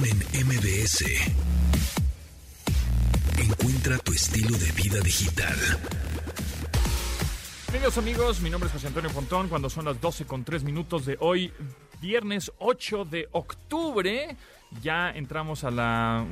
En MBS. Encuentra tu estilo de vida digital. Bienvenidos amigos, mi nombre es José Antonio Pontón, cuando son las 12 con 3 minutos de hoy, viernes 8 de octubre, ya entramos al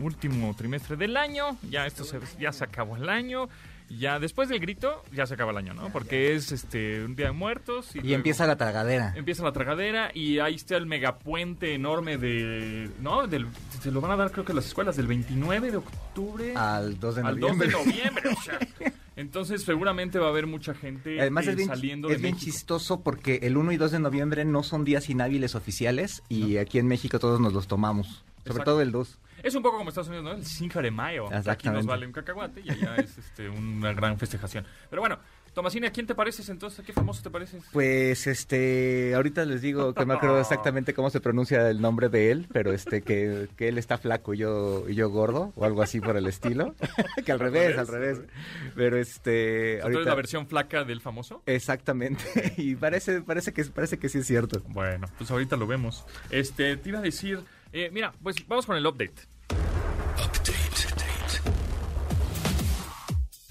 último trimestre del año, ya esto ya se acabó el año, ya después del grito ya se acaba el año, ¿no? Porque es este un día de muertos y, empieza la tragadera. Empieza la tragadera y ahí está el megapuente enorme de, ¿no? Del, se lo van a dar creo que las escuelas del 29 de octubre al 2 de noviembre. Al 2 de noviembre, o sea, entonces seguramente va a haber mucha gente Además, eh, es bien, saliendo es bien chistoso porque el 1 y 2 de noviembre no son días inhábiles oficiales y aquí en México todos nos los tomamos, sobre todo el 2. Es un poco como Estados Unidos, ¿no? El 5 de mayo. Aquí nos vale un cacahuate y allá es este, una gran festejación. Pero bueno, Tomasini, ¿a quién te pareces entonces? ¿A qué famoso te pareces? Pues, este, ahorita les digo que no me acuerdo exactamente cómo se pronuncia el nombre de él, pero este, que, que él está flaco y yo, y yo gordo, o algo así por el estilo. que al revés, al revés. Pero este, ahorita... la versión flaca del famoso? Exactamente. y parece, parece que, parece que sí es cierto. Bueno, pues ahorita lo vemos. Este, te iba a decir, eh, mira, pues vamos con el update.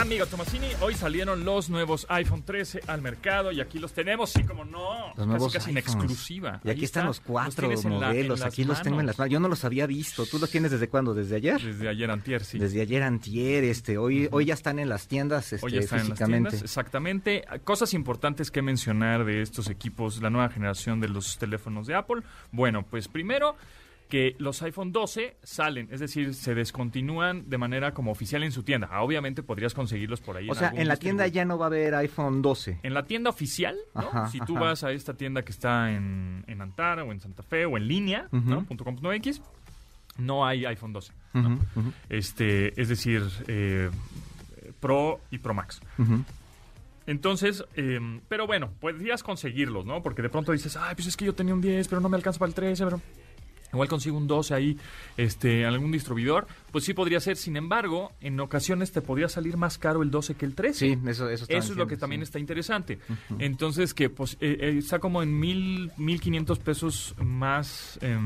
Amigo Tomasini, hoy salieron los nuevos iPhone 13 al mercado y aquí los tenemos, sí, como no, los casi, casi en exclusiva. Y aquí están, los cuatro modelos, aquí los tengo en las manos. Yo no los había visto. ¿Tú los tienes desde cuándo? ¿Desde ayer? Desde ayer antier, sí. Desde ayer antier, este, hoy, hoy ya están en las tiendas, este, hoy ya están físicamente. En las tiendas, exactamente. Cosas importantes que mencionar de estos equipos, la nueva generación de los teléfonos de Apple. Bueno, pues primero que los iPhone 12 salen, es decir, se descontinúan de manera como oficial en su tienda. Ah, obviamente podrías conseguirlos por ahí. O sea, en la tienda ya no va a haber iPhone 12. En la tienda oficial, ¿no? si tú vas a esta tienda que está en, en Antara o en Santa Fe o en línea, ¿no? .com.mx, no hay iPhone 12. Este, es decir, eh, Pro y Pro Max. Entonces, eh, pero bueno, podrías conseguirlos, ¿no? Porque de pronto dices, ay, pues es que yo tenía un 10, pero no me alcanza para el 13, pero igual consigo un 12 ahí este algún distribuidor, pues sí podría ser. Sin embargo, en ocasiones te podría salir más caro el 12 que el 13. Sí, eso, eso, eso es lo que también está interesante. Entonces, que pues eh, eh, está como en mil, mil quinientos pesos más eh,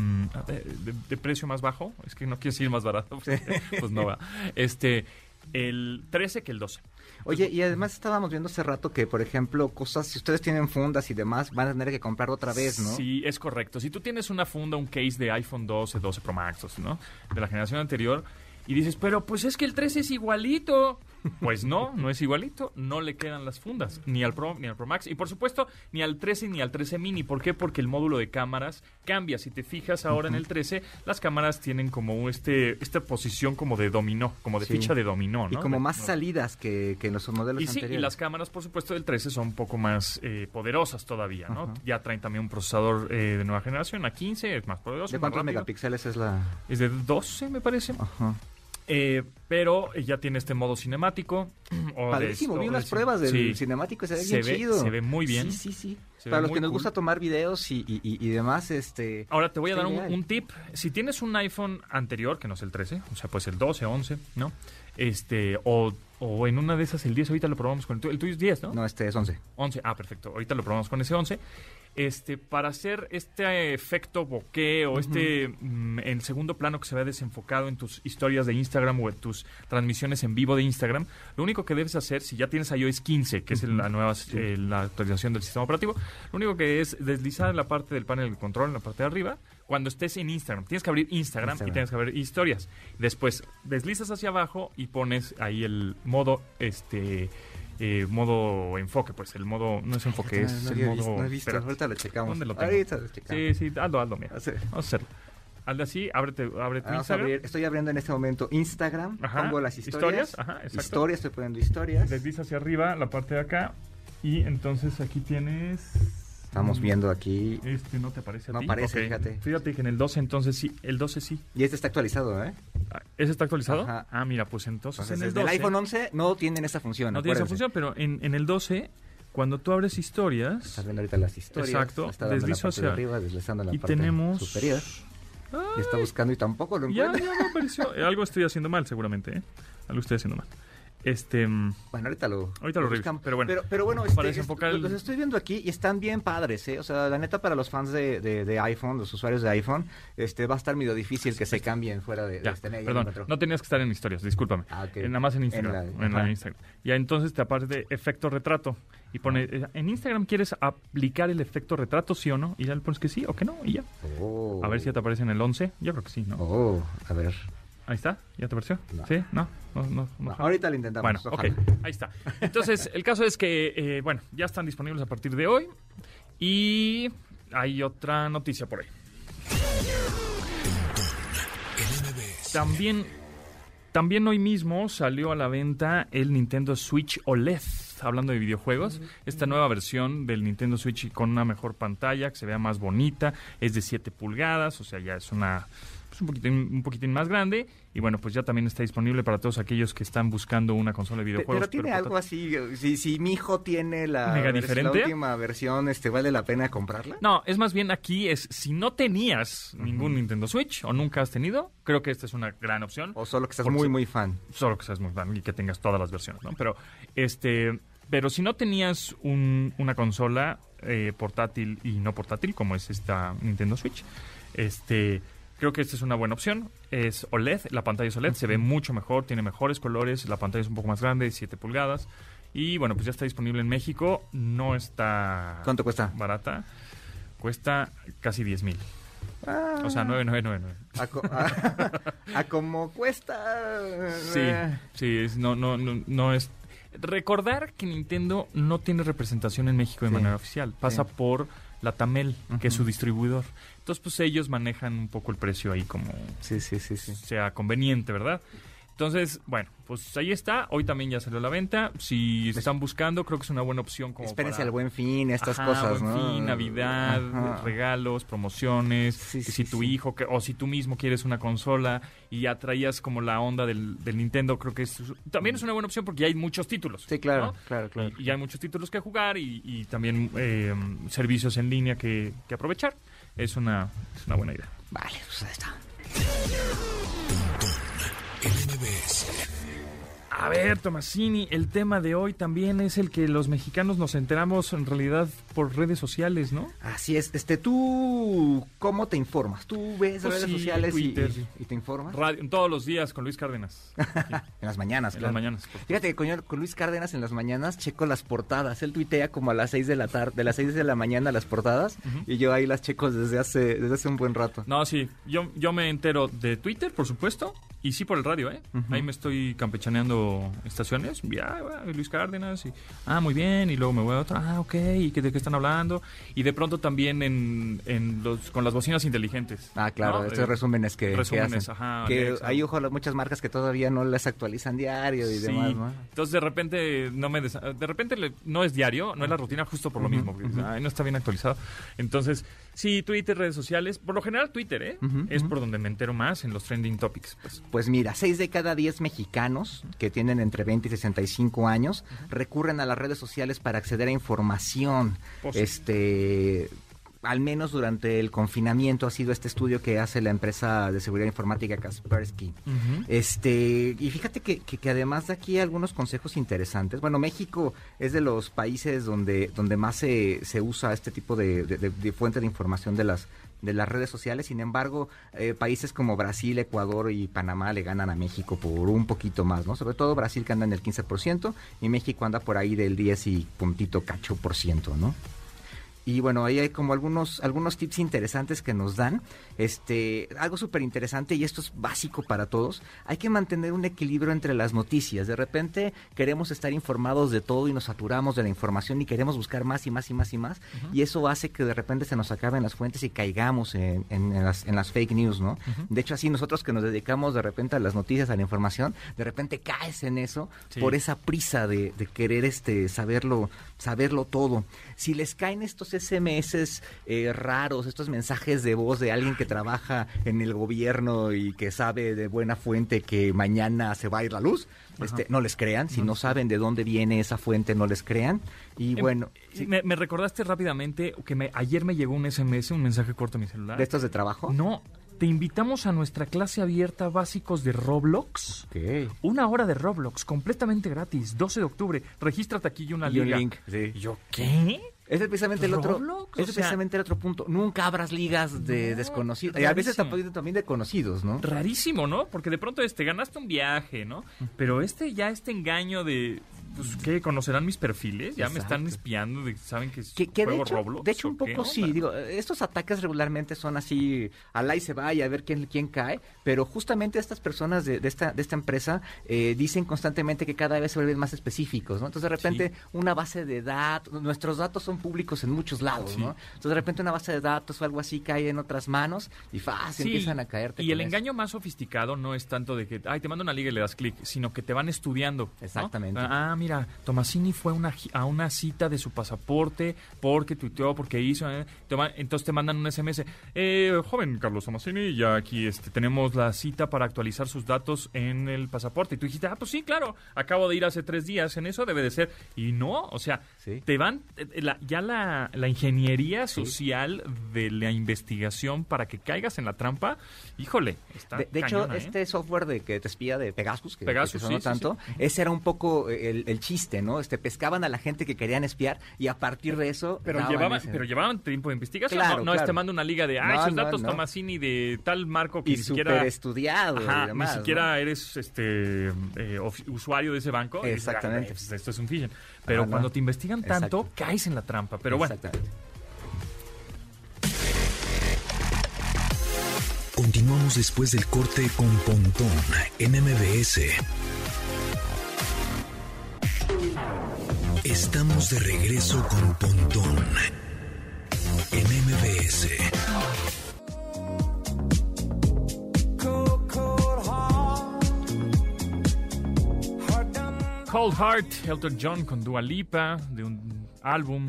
de, de, precio más bajo. Es que no quiero decir más barato, pues no va. Este, el 13 que el 12. Oye, y además estábamos viendo hace rato que, por ejemplo, cosas, si ustedes tienen fundas y demás, van a tener que comprar otra vez, ¿no? Sí, es correcto. Si tú tienes una funda, un case de iPhone 12, 12 Pro Max, ¿no? De la generación anterior, y dices, pero pues es que el 13 es igualito. Pues no, no es igualito. No le quedan las fundas, ni al Pro ni al Pro Max. Y por supuesto, ni al 13 ni al 13 mini. ¿Por qué? Porque el módulo de cámaras cambia. Si te fijas ahora en el 13, las cámaras tienen como este esta posición como de dominó, como de ficha de dominó, ¿no? Y como más salidas que, que en los modelos y sí, anteriores. Y las cámaras, por supuesto, del 13 son un poco más eh, poderosas todavía, ¿no? Ajá. Ya traen también un procesador eh, de nueva generación, a 15, es más poderoso. ¿De cuántos megapíxeles es la...? Es de 12, me parece. Ajá. Eh, pero ya tiene este modo cinemático. O Padrísimo, de, vi unas pruebas del sí. cinemático se ve se bien ve, chido. Se ve muy bien. Sí, sí, sí. Se Para los que nos cool. gusta tomar videos y, y, y, demás, este... Ahora te voy a dar un, un, tip. Si tienes un iPhone anterior, que no es el 13, o sea, pues el 12, 11, ¿no? Este, o, o en una de esas el 10, ahorita lo probamos con el tuyo. El tuyo es 10, ¿no? No, este es 11. 11, ah, perfecto. Ahorita lo probamos con ese 11 este, para hacer este efecto bokeh o uh -huh. este mm, en segundo plano que se ve desenfocado en tus historias de Instagram o en tus transmisiones en vivo de Instagram, lo único que debes hacer, si ya tienes iOS 15, que uh -huh. es la nueva sí. eh, la actualización del sistema operativo, lo único que es deslizar en la parte del panel de control, en la parte de arriba, cuando estés en Instagram. Tienes que abrir Instagram, Instagram. y tienes que abrir historias. Después deslizas hacia abajo y pones ahí el modo este eh, modo enfoque, pues el modo, no es enfoque, es no el modo... Visto, no he visto, Espérate. ahorita lo checamos. ¿Dónde lo tengo? Ahorita lo checamos. Sí, sí, hazlo, hazlo, mira. Vamos a hacerlo. Hazle así, ábrete, abre tu Instagram. Abrir, estoy abriendo en este momento Instagram, Ajá. pongo las historias. Historias, ajá, exacto. Historias, estoy poniendo historias. Desliza hacia arriba la parte de acá y entonces aquí tienes... Estamos viendo aquí. Este no te aparece a no ti. aparece, okay. fíjate. Fíjate que en el 12 entonces sí, el 12 sí. Y este está actualizado, ¿eh? ¿Ese está actualizado? Ajá. Ah, mira, pues entonces, entonces en el, desde 12, el iPhone 11 no tienen esa función. No tiene esa función, pero en, en, el 12, cuando tú abres historias... Estás viendo ahorita las historias. Exacto. Está deslizo hacia... De arriba, deslizando la y parte tenemos... superior. Ay, y está buscando y tampoco lo encuentra. Ya, ya me apareció. Algo estoy haciendo mal, seguramente, ¿eh? Algo estoy haciendo mal. Este, mm, Bueno, ahorita lo, Ahorita lo buscamos. pero bueno. Pero, pero bueno, este, el- los estoy viendo aquí y están bien padres, ¿eh? O sea, la neta, para los fans de, de- de iPhone, los usuarios de iPhone, este va a estar medio difícil que se cambien fuera de, de ya, este medio. perdón, no tenías que estar en historias, discúlpame. Ah. Eh, Nada más en En Instagram. la- En la ajá. Instagram. Ya entonces te aparece efecto retrato. Y pone, eh, en Instagram quieres aplicar el efecto retrato, sí o no. Y ya le pones que sí o que no. Y ya. Oh. A ver si ya te aparece en el 11. Yo creo que sí, ¿no? Oh, a ver. Ahí está. ¿Ya te apareció? No. ¿Sí? ¿No? No, no, ahorita lo intentamos. Bueno, ojalá. ok, ahí está. Entonces, el caso es que, eh, bueno, ya están disponibles a partir de hoy. Y hay otra noticia por ahí. También, también hoy mismo salió a la venta el Nintendo Switch OLED. Hablando de videojuegos, esta nueva versión del Nintendo Switch con una mejor pantalla, que se vea más bonita, es de 7 pulgadas, o sea, ya es una pues, un poquitín, un poquitín más grande. Y bueno, pues ya también está disponible para todos aquellos que están buscando una consola de videojuegos. Pero tiene algo portátil. así, si, si mi hijo tiene la, ¿Mega vers- la diferente? última versión, este, ¿vale la pena comprarla? No, es más bien aquí es, si no tenías ningún Nintendo Switch o nunca has tenido, creo que esta es una gran opción. O solo que Por muy, muy fan. Solo que seas muy fan y que tengas todas las versiones, ¿no? Pero, este, pero si no tenías un- una consola eh, portátil y no portátil, como es esta Nintendo Switch, este, creo que esta es una buena opción. Es OLED, la pantalla es OLED, se ve mucho mejor, tiene mejores colores, la pantalla es un poco más grande, 7 pulgadas. Y bueno, pues ya está disponible en México, no está ¿Cuánto cuesta? barata, cuesta casi 10 mil. Ah, O sea, 9999. a, co- a- a como cuesta. Sí, sí, es- no, no, no, no es... Recordar que Nintendo no tiene representación en México de Sí, manera oficial. Pasa sí. por la Tamel, que es su distribuidor. Entonces, pues ellos manejan un poco el precio ahí como Sí, sí, sí, sí. sea conveniente, ¿verdad? Entonces, bueno, pues ahí está. Hoy también ya salió a la venta. Si están buscando, creo que es una buena opción como Espérense para... al buen fin, estas Ajá, cosas, Buen ¿no? Fin, Navidad, Ajá. regalos, promociones. Sí, que sí, si tu sí. hijo que, o si tú mismo quieres una consola y ya traías como la onda del, del Nintendo, creo que es, también es una buena opción porque ya hay muchos títulos. Sí, claro, ¿no? claro, claro. Y, y hay muchos títulos que jugar y, y también eh, servicios en línea que, que aprovechar. Es una, es una buena idea. Vale, pues ahí está. A ver, Tomasini, el tema de hoy también es el que los mexicanos nos enteramos en realidad por redes sociales, ¿no? Así es. Este, ¿tú cómo te informas? ¿Tú ves Pues redes sí, sociales y, Twitter. y- y te informas? Radio, todos los días con Luis Cárdenas. En las mañanas, en claro. las mañanas. Fíjate que con, con Luis Cárdenas en las mañanas checo las portadas. Él tuitea como a las 6 de la tarde, de las 6 de la mañana las portadas y yo ahí las checo desde hace desde hace un buen rato. No, sí, yo, yo me entero de Twitter, por supuesto, y sí por el radio, ¿eh? Ahí me estoy campechaneando estaciones, ya, Luis Cárdenas, y, ah, muy bien, y luego me voy a otra, ah, ok, ¿y qué, de qué están hablando? Y de pronto también en, en los, con las bocinas inteligentes. Ah, claro, ¿no? estos Eh, resúmenes que, que resúmenes, hacen. ajá, que hay ojo muchas marcas que todavía no las actualizan diario y Sí. demás, ¿no? Entonces de repente no me des- de repente le- no es diario, no es la rutina justo por lo mismo. "Ay, no está bien actualizado. Entonces, sí, Twitter, redes sociales, por lo general Twitter, ¿eh? Es por donde me entero más en los trending topics, pues. Pues mira, 6 de cada 10 mexicanos que tienen entre 20 y 65 años recurren a las redes sociales para acceder a información. Pues. Este al menos durante el confinamiento ha sido este estudio que hace la empresa de seguridad informática Kaspersky. Este, y fíjate que, que, que además de aquí algunos consejos interesantes. Bueno, México es de los países donde, donde más se, se usa este tipo de, de- de- de fuente de información de las, de las redes sociales. Sin embargo, eh, países como Brasil, Ecuador y Panamá le ganan a México por un poquito más, ¿no? Sobre todo Brasil que anda en el 15% y México anda por ahí del 10 y puntito cacho por ciento, ¿no? Y bueno, ahí hay como algunos, algunos tips interesantes que nos dan. Este, algo súper interesante, y esto es básico para todos, hay que mantener un equilibrio entre las noticias. De repente queremos estar informados de todo y nos saturamos de la información y queremos buscar más y más y más y más. Y eso hace que de repente se nos acaben las fuentes y caigamos en, en- en las, en las fake news, ¿no? De hecho, así nosotros que nos dedicamos de repente a las noticias, a la información, de repente caes en eso Sí. por esa prisa de, de querer este saberlo, saberlo todo. Si les caen estos SMS eh, raros, estos mensajes de voz de alguien que trabaja en el gobierno y que sabe de buena fuente que mañana se va a ir la luz, este, no les crean. Si no saben de dónde viene esa fuente, no les crean. Y Em, bueno, sí, me, me recordaste rápidamente que me, ayer me llegó un SMS, un mensaje corto a mi celular. de estos de trabajo. No, te invitamos a nuestra clase abierta básicos de Roblox. Ok. Una hora de Roblox, completamente gratis, 12 de octubre. Regístrate aquí y una Y un link, sí. Yo, ¿qué? Ese es precisamente el otro. ¿Roblox? Ese O es sea- precisamente el otro punto. Nunca abras ligas de No, desconocidos. Y a veces también, también de conocidos, ¿no? Rarísimo, ¿no? Porque de pronto este ganaste un viaje, ¿no? Pero este ya este engaño de pues ¿qué? ¿Conocerán mis perfiles? Ya me están espiando, de, ¿saben que, Que, que de, juego hecho, Roblox? de hecho, un poco sí. Digo, estos ataques regularmente son así, al y se va y a ver quién, quién cae. Pero justamente estas personas de, de esta, de esta empresa eh, dicen constantemente que cada vez se vuelven más específicos, ¿no? Entonces, de repente, una base de datos, nuestros datos son públicos en muchos lados, Sí. ¿no? Entonces, de repente, una base de datos o algo así cae en otras manos y fácil Sí, empiezan a caerte. Y el eso. engaño más sofisticado no es tanto de que, ay, te mando una liga y le das clic, sino que te van estudiando. ¿no? Exactamente. Ah, mira, Tomasini fue a una, a una cita de su pasaporte porque tuiteó, porque hizo. eh, te va- entonces te mandan un SMS. Eh, joven Carlos Tomasini, ya aquí este, tenemos la cita para actualizar sus datos en el pasaporte. Y tú dijiste, ah, pues sí, claro, acabo de ir hace tres días, en eso debe de ser. Y no, o sea, Sí. te van, eh, la- ya la, la ingeniería social de la investigación para que caigas en la trampa, híjole, está De, de hecho, ¿eh? este software de que te espía de Pegasus, que, Pegasus, que sonó sí, sí, tanto, ese era un poco el, el chiste, ¿no? Este pescaban a la gente que querían espiar y a partir de eso Pero llevaban, ese- pero llevaban tiempo de investigación. Claro, no, no claro. este manda una liga de, ay, No, sus no, datos no. Tomasini de tal marco que y ni siquiera... estudiado y demás, ni siquiera eres este eh, usuario de ese banco. y dices, Exactamente. "Ah, pues esto es un phishing. Pero Ah, no. cuando te investigan tanto, Exacto. caes en la trampa. Pero bueno. Continuamos después del corte con Pontón en MBS. Estamos de regreso con Pontón en MBS. Cold Heart, Elton John con Dua Lipa, de un álbum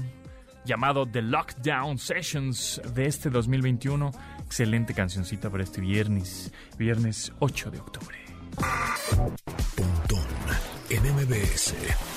llamado The Lockdown Sessions de este 2021. Excelente cancioncita para este viernes, viernes 8 de octubre. Pontón en MBS.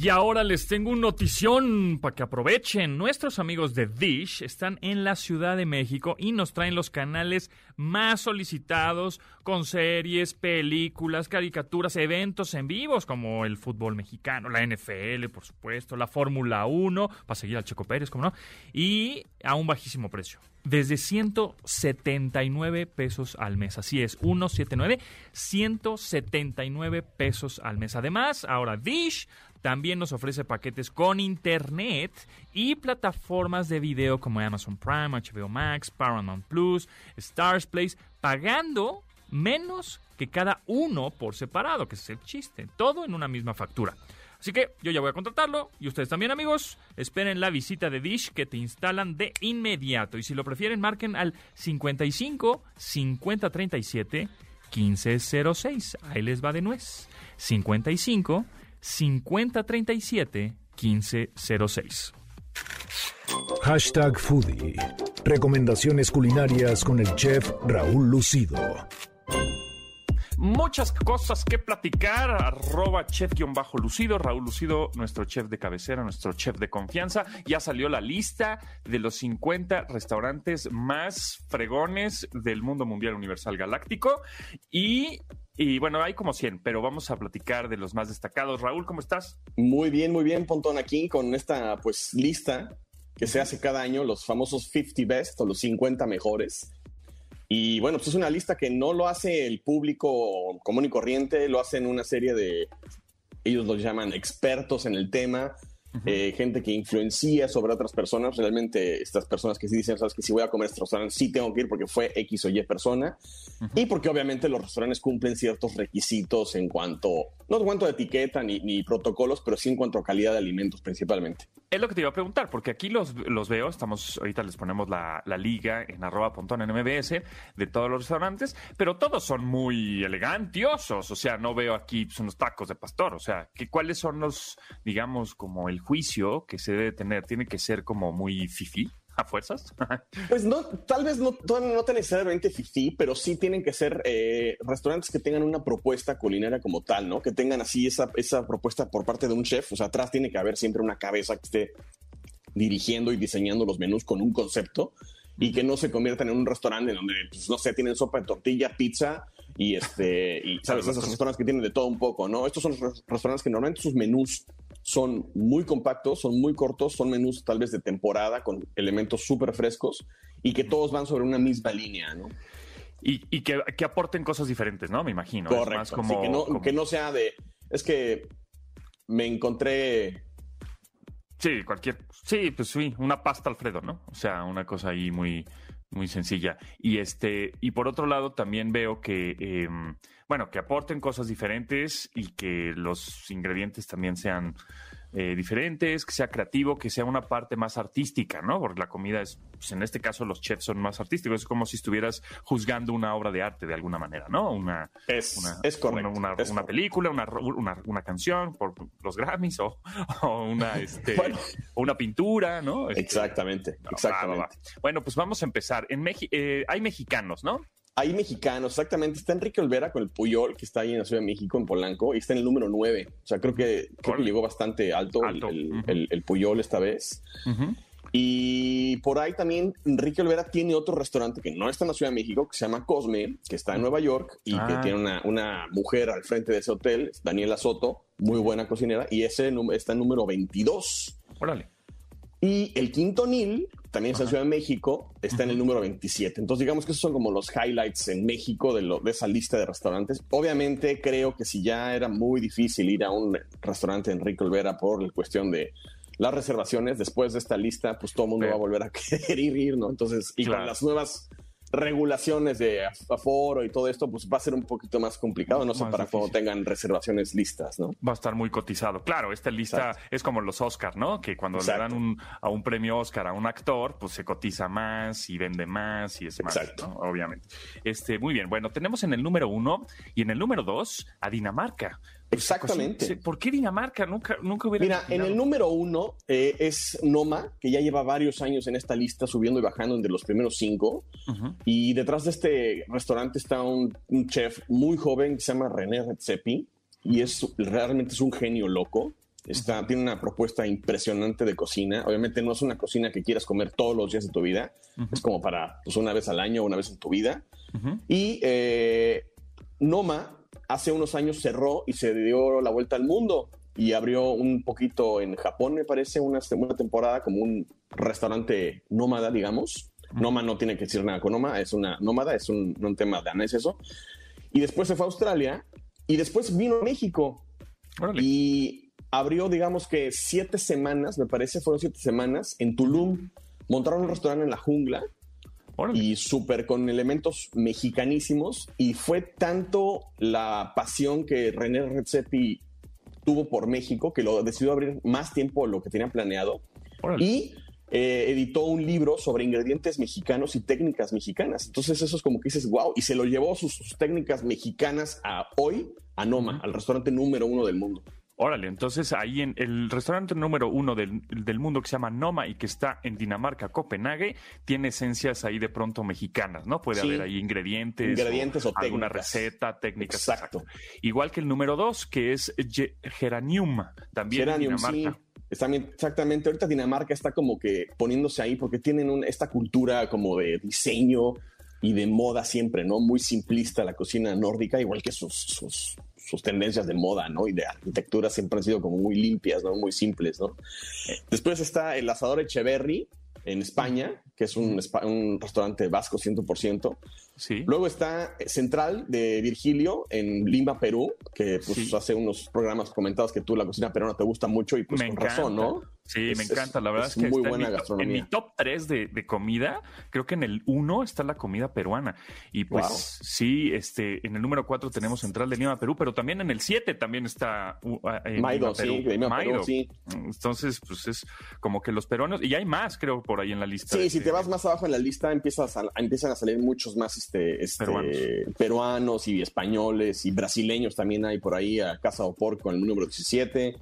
Y ahora les tengo un notición para que aprovechen. Nuestros amigos de Dish están en la Ciudad de México y nos traen los canales más solicitados con series, películas, caricaturas, eventos en vivos como el fútbol mexicano, la NFL, por supuesto, la Fórmula 1, para seguir al Checo Pérez, como no, y a un bajísimo precio. Desde 179 pesos al mes. Así es, 179, 179 pesos al mes. Además, ahora Dish también nos ofrece paquetes con internet y plataformas de video como Amazon Prime, HBO Max, Paramount Plus, Stars Place, pagando menos que cada uno por separado, que es el chiste. Todo en una misma factura. Así que yo ya voy a contratarlo y ustedes también amigos, esperen la visita de Dish que te instalan de inmediato y si lo prefieren marquen al 55 50 37 1506. Ahí les va de nuez. 55 50 37 1506. Hashtag Foodie. Recomendaciones culinarias con el chef Raúl Lucido. Muchas cosas que platicar. Arroba chef-lucido. Raúl Lucido, nuestro chef de cabecera, nuestro chef de confianza. Ya salió la lista de los 50 restaurantes más fregones del mundo mundial universal galáctico. Y, y bueno, hay como 100, pero vamos a platicar de los más destacados. Raúl, ¿cómo estás? Muy bien, muy bien, Pontón, aquí con esta pues lista que se hace cada año, los famosos 50 best o los 50 mejores. Y bueno, pues es una lista que no lo hace el público común y corriente, lo hacen una serie de, ellos los llaman expertos en el tema, eh, gente que influencia sobre otras personas, realmente estas personas que sí dicen, sabes que si voy a comer este restaurante, sí tengo que ir porque fue X o Y persona, y porque obviamente los restaurantes cumplen ciertos requisitos en cuanto, no en cuanto a etiqueta ni, ni protocolos, pero sí en cuanto a calidad de alimentos principalmente. Es lo que te iba a preguntar, porque aquí los, los veo, estamos, ahorita les ponemos la, la liga en arroba en MBS de todos los restaurantes, pero todos son muy elegantiosos, o sea, no veo aquí pues, unos tacos de pastor, o sea, que, ¿cuáles son los, digamos, como el juicio que se debe tener? ¿Tiene que ser como muy fifi a fuerzas? Pues no, tal vez no, no, tan necesariamente fifi, pero sí tienen que ser eh, restaurantes que tengan una propuesta culinaria como tal, ¿no? Que tengan así esa, esa propuesta por parte de un chef. O sea, atrás tiene que haber siempre una cabeza que esté dirigiendo y diseñando los menús con un concepto. y que no se conviertan en un restaurante donde, pues, no sé, tienen sopa de tortilla, pizza y este, y sabes, esos restaurantes que tienen de todo un poco, ¿no? Estos son res- restaurantes que normalmente sus menús son muy compactos, son muy cortos, son menús tal vez de temporada con elementos súper frescos y que todos van sobre una misma línea, ¿no? Y, y que, que aporten cosas diferentes, ¿no? Me imagino. Es Correcto. más como, Sí, que, no, como- que no sea de, es que me encontré Sí, cualquier. Sí, pues sí, una pasta Alfredo, ¿no? O sea, una cosa ahí muy, muy sencilla. Y este, y por otro lado, también veo que, eh, bueno, que aporten cosas diferentes y que los ingredientes también sean eh, diferentes, que sea creativo, que sea una parte más artística, ¿no? Porque la comida es, pues en este caso, los chefs son más artísticos. Es como si estuvieras juzgando una obra de arte de alguna manera, ¿no? Una, Es, una, es correcto. una, una- es una película, una, canción por los Grammys o, o una, este, Bueno. o una pintura, ¿no? Este, Exactamente, va, exactamente. va, va. Bueno, pues vamos a empezar. En Meji- eh, hay mexicanos, ¿no? Hay mexicanos, exactamente. Está Enrique Olvera con el Puyol, que está ahí en la Ciudad de México, en Polanco, y está en el número 9. O sea, creo que, creo que llegó bastante alto, el- Alto, El, ujú. el- el Puyol esta vez. Y por ahí también Enrique Olvera tiene otro restaurante que no está en la Ciudad de México, que se llama Cosme, que está en Nueva York y que Ah. tiene una, una mujer al frente de ese hotel, Daniela Soto, muy buena cocinera, y ese está en número 22. Órale. Y el Quinto Nil, también está en Ciudad de México, está en el número 27. Entonces, digamos que esos son como los highlights en México de, lo- de esa lista de restaurantes. Obviamente, creo que si ya era muy difícil ir a un restaurante Enrique Olvera por la cuestión de las reservaciones, después de esta lista, pues todo el mundo va a volver a querer ir, ir, ¿no? Entonces, y Claro. con las nuevas regulaciones de af- aforo y todo esto, pues va a ser un poquito más complicado, no sé, para cuando difícil. tengan reservaciones listas, ¿no? Va a estar muy cotizado. Claro, esta lista Exacto. es como los Oscar, ¿no? Que cuando Exacto. le dan un, a un premio Oscar a un actor, pues se cotiza más y vende más y es más, Exacto. ¿no? Obviamente. Este, muy bien. Bueno, tenemos en el número uno y en el número dos a Dinamarca. Pues, Exactamente. sí, ¿Por qué Dinamarca? Nunca, nunca hubiera Mira, en el número uno eh, es Noma, que ya lleva varios años en esta lista, subiendo y bajando entre los primeros cinco. Y detrás de este restaurante está un, un chef muy joven que se llama René Redzepi y es realmente es un genio loco. Está, Tiene una propuesta impresionante de cocina. Obviamente no es una cocina que quieras comer todos los días de tu vida. Es como para pues, una vez al año, una vez en tu vida. Y eh, Noma hace unos años cerró y se dio la vuelta al mundo y abrió un poquito en Japón, me parece, una, una temporada como un restaurante nómada, digamos. Noma no tiene que decir nada con Noma, es una nómada, es un, un tema danés eso. Y después se fue a Australia y después vino a México Órale. y abrió, digamos que siete semanas, me parece, fueron siete semanas en Tulum. Montaron un restaurante en la jungla Órale. y súper con elementos mexicanísimos. Y fue tanto la pasión que René Redzepi tuvo por México que lo decidió abrir más tiempo de lo que tenía planeado. Órale. Y eh, editó un libro sobre ingredientes mexicanos y técnicas mexicanas. Entonces eso es como que dices, wow, y se lo llevó sus, sus técnicas mexicanas a hoy, a Noma, al restaurante número uno del mundo. Órale, entonces ahí en el restaurante número uno del, del mundo que se llama Noma y que está en Dinamarca, Copenhague, tiene esencias ahí de pronto mexicanas, ¿no? Puede Sí. haber ahí ingredientes, Ingredientes o alguna receta, técnicas. Exacto. Igual que el número dos, que es Ge- Geranium, también Geranium, en Dinamarca. sí. Exactamente. Ahorita Dinamarca está como que poniéndose ahí porque tienen un- esta cultura como de diseño y de moda siempre, ¿no? Muy simplista la cocina nórdica, igual que sus, sus, sus tendencias de moda, ¿no? Y de arquitectura siempre han sido como muy limpias, ¿no? Muy simples, ¿no? Después está el asador Echeverry en España, que es un, un restaurante vasco 100%. Sí. Luego está Central de Virgilio en Lima, Perú, que pues Sí. hace unos programas comentados que tú la cocina peruana te gusta mucho y pues me con encanta. razón, ¿no? Sí, Es- me encanta. La verdad es es, que muy está buena en, mi, to- en gastronomía. mi top 3 de, de comida. Creo que en el 1 está la comida peruana. Y pues Wow. sí, este, en el número 4 tenemos Central de Lima, Perú, pero también en el 7 también está uh, en Maido, Lima, sí, Perú. Lima, Perú, sí. Entonces, pues es como que los peruanos, y hay más, creo, por ahí en la lista. Sí, si te vas más abajo en la lista empiezas a- empiezan a salir muchos más este, este, Peruanos. peruanos. y españoles y brasileños también hay por ahí, a Casa Opor con el número 17.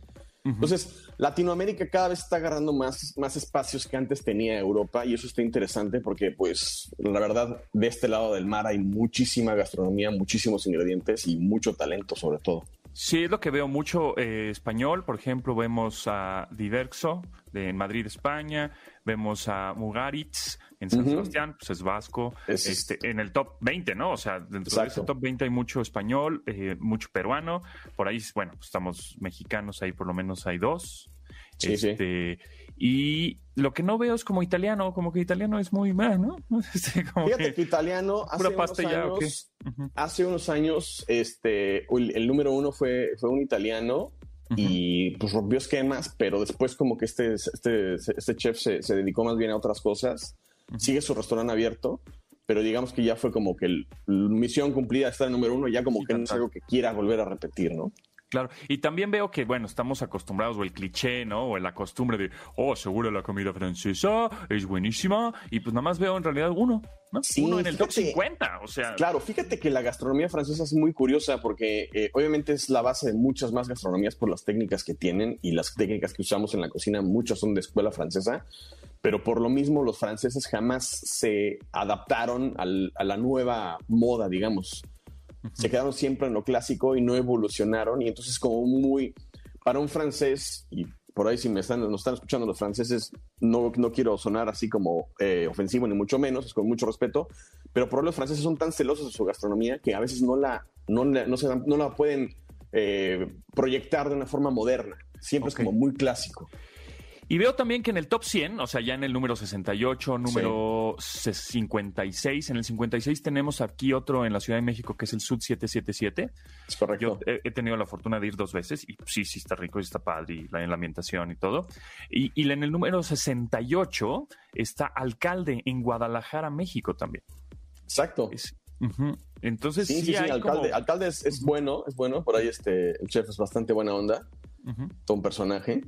Entonces, Latinoamérica cada vez está agarrando más, más espacios que antes tenía Europa y eso está interesante porque, pues, la verdad, de este lado del mar hay muchísima gastronomía, muchísimos ingredientes y mucho talento sobre todo. Sí, es lo que veo mucho eh, español. Por ejemplo, vemos a Diverso de Madrid, España. Vemos a Mugaritz en San. Sebastián, pues es vasco. Es- Este, en el top 20, ¿no? O sea, dentro de ese Exacto. top 20 hay mucho español, eh, mucho peruano. Por ahí, bueno, pues estamos mexicanos, ahí por lo menos hay dos. Sí, sí. Este, Y lo que no veo es como italiano, como que italiano es muy mal, ¿no? Este, como Fíjate que- que italiano hace unos, años, Ujú. hace unos años, este, el, el número uno fue, fue un italiano y pues rompió esquemas, pero después como que este, este, este chef se, se dedicó más bien a otras cosas. Sigue su restaurante abierto, pero digamos que ya fue como que el, misión cumplida estar en número uno, ya como Sí, que no es algo que quiera volver a repetir, ¿no? Claro, y también veo que, bueno, estamos acostumbrados, o el cliché, ¿no? O la costumbre de, oh, seguro la comida francesa es buenísima, y pues nada más veo en realidad uno, ¿no? Sí, uno en el top fíjate. 50, o sea, Claro, fíjate que la gastronomía francesa es muy curiosa porque eh, obviamente es la base de muchas más gastronomías por las técnicas que tienen y las técnicas que usamos en la cocina, muchas son de escuela francesa, pero por lo mismo los franceses jamás se adaptaron al- a la nueva moda, digamos. Se quedaron siempre en lo clásico y no evolucionaron y entonces como muy, para un francés, y por ahí si me están, nos están escuchando los franceses, no, no quiero sonar así como eh, ofensivo ni mucho menos, es con mucho respeto, pero por ahí los franceses son tan celosos de su gastronomía que a veces no la, no, no se no la pueden eh, proyectar de una forma moderna. Siempre es como muy clásico. Y veo también que en el top 100, o sea, ya en el número 68, número 56, en el 56 tenemos aquí otro en la Ciudad de México que es el Sud 777. Es correcto. Yo he, he tenido la fortuna de ir dos veces y sí, sí está rico, sí está padre y la, la ambientación y todo. Y, y en el número 68 está Alcalde en Guadalajara, México también. Exacto. Es-. Entonces Sí, sí, sí, sí, hay alcalde, como- alcalde es, es bueno, es bueno. Por ahí este, el chef es bastante buena onda, Ujú. todo un personaje.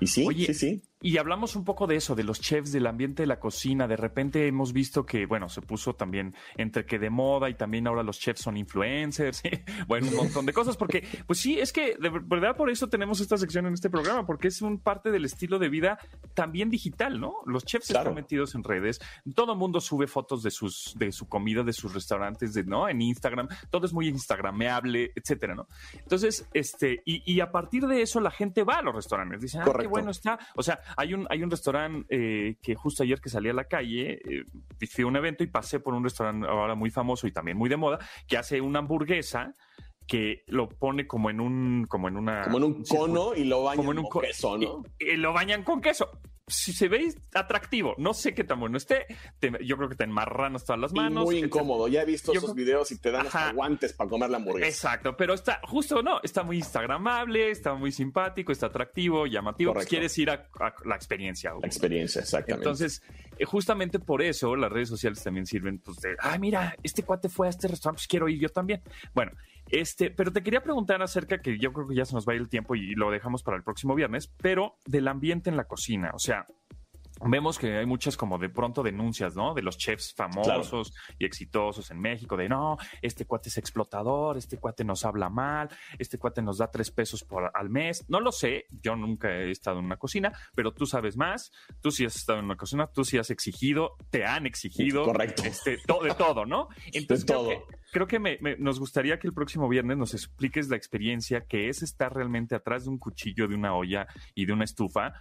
Y sí, Oye, sí, sí. Y hablamos un poco de eso, de los chefs, del ambiente de la cocina. De repente hemos visto que, bueno, se puso también entre que de moda y también ahora los chefs son influencers. bueno, un montón de cosas. Porque, pues sí, es que de verdad por eso tenemos esta sección en este programa, porque es un parte del estilo de vida también digital, ¿no? Los chefs Claro. están metidos en redes. Todo el mundo sube fotos de sus, de su comida, de sus restaurantes, de, ¿no? En Instagram. Todo es muy instagrameable, etcétera, ¿no? Entonces, este, y, y a partir de eso la gente va a los restaurantes. Dicen, ah, qué bueno está. O sea, hay un, hay un restaurante eh, que justo ayer que salí a la calle, eh, a un evento y pasé por un restaurante ahora muy famoso y también muy de moda, que hace una hamburguesa que lo pone como en un, como en una. Como en un cono y lo bañan como en un con co- queso, ¿no? y- y lo bañan con queso. Si se ve atractivo, no sé qué tan bueno esté. te- yo creo que te enmarranas todas las Y manos. muy etcétera. incómodo. Ya he visto esos videos y te dan hasta guantes para comer la hamburguesa. Exacto, pero está justo no, está muy instagramable, está muy simpático, está atractivo, llamativo. Pues quieres ir a, a la experiencia. La experiencia, exactamente. Entonces, eh, justamente por eso las redes sociales también sirven, pues, de, ay, mira, este cuate fue a este restaurante, pues quiero ir yo también. Bueno, este, pero te quería preguntar acerca, que yo creo que ya se nos va a ir el tiempo y lo dejamos para el próximo viernes, pero del ambiente en la cocina, o sea... Vemos que hay muchas como de pronto denuncias, ¿no? De los chefs famosos y exitosos en México, de no, este cuate es explotador, este cuate nos habla mal, este cuate nos da tres pesos por al mes. No lo sé, yo nunca he estado en una cocina, pero tú sabes más, tú sí has estado en una cocina, tú sí has exigido, te han exigido. Correcto. Este, to- de todo, ¿no? Entonces creo todo. que, creo que me- me- nos gustaría que el próximo viernes nos expliques la experiencia que es estar realmente atrás de un cuchillo, de una olla y de una estufa.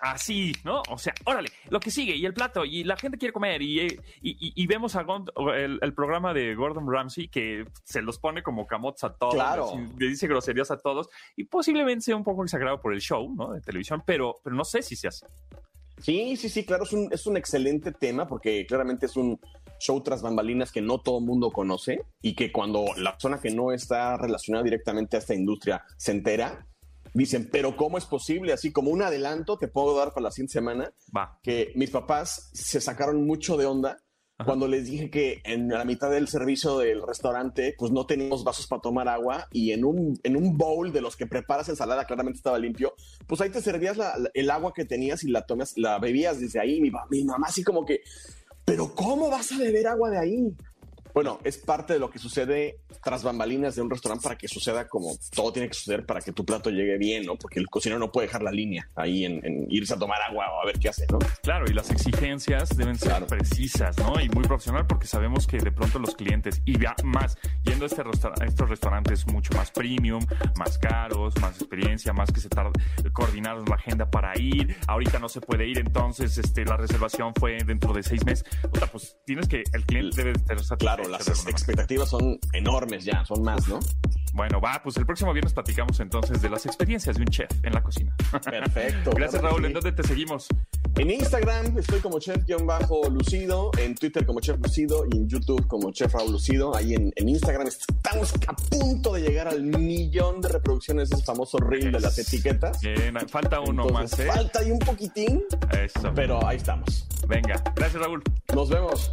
Así, ¿no? O sea, órale, lo que sigue y el plato y la gente quiere comer y, y- y- vemos a Gon- el, el programa de Gordon Ramsay que se los pone como camotes a todos, Claro. le dice groserías a todos y posiblemente sea un poco exagerado por el show, ¿no? De televisión, pero, pero no sé si se hace. Sí, sí, sí, claro, es un, es un excelente tema porque claramente es un show tras bambalinas que no todo el mundo conoce y que cuando la persona que no está relacionada directamente a esta industria se entera, dicen, pero ¿cómo es posible? Así como un adelanto te puedo dar para la siguiente semana Va. que mis papás se sacaron mucho de onda Ajá. cuando les dije que en la mitad del servicio del restaurante pues no teníamos vasos para tomar agua y en un, en un bowl de los que preparas ensalada claramente estaba limpio, pues ahí te servías la- la- el agua que tenías y la tomas, la bebías desde ahí. Mi, mi mamá así como que, pero ¿cómo vas a beber agua de ahí? Bueno, es parte de lo que sucede tras bambalinas de un restaurante para que suceda como todo tiene que suceder para que tu plato llegue bien, ¿no? Porque el cocinero no puede dejar la línea ahí en, en irse a tomar agua o a ver qué hace, ¿no? Claro, y las exigencias deben ser Claro. precisas, ¿no? Y muy profesional porque sabemos que de pronto los clientes, y ya más, yendo a, este resta- a estos restaurantes mucho más premium, más caros, más experiencia, más que se tarda coordinar la agenda para ir, ahorita no se puede ir, entonces este, la reservación fue dentro de seis meses, Puta, pues tienes que, el cliente debe estar satisfecho. Claro, las expectativas son enormes ya, son más, ¿no? Bueno, va, pues el próximo viernes platicamos entonces de las experiencias de un chef en la cocina. Perfecto. Gracias, claro Raúl. sí. ¿En dónde te seguimos? En Instagram estoy como chef-lucido, en Twitter como chef lucido y en YouTube como chef Raúl Lucido. Ahí en, en Instagram estamos a punto de llegar al millón de reproducciones de ese famoso reel de las etiquetas. Bien, falta uno Entonces, más, ¿eh? Falta ahí un poquitín, Eso. pero ahí estamos. Venga, gracias, Raúl. Nos vemos.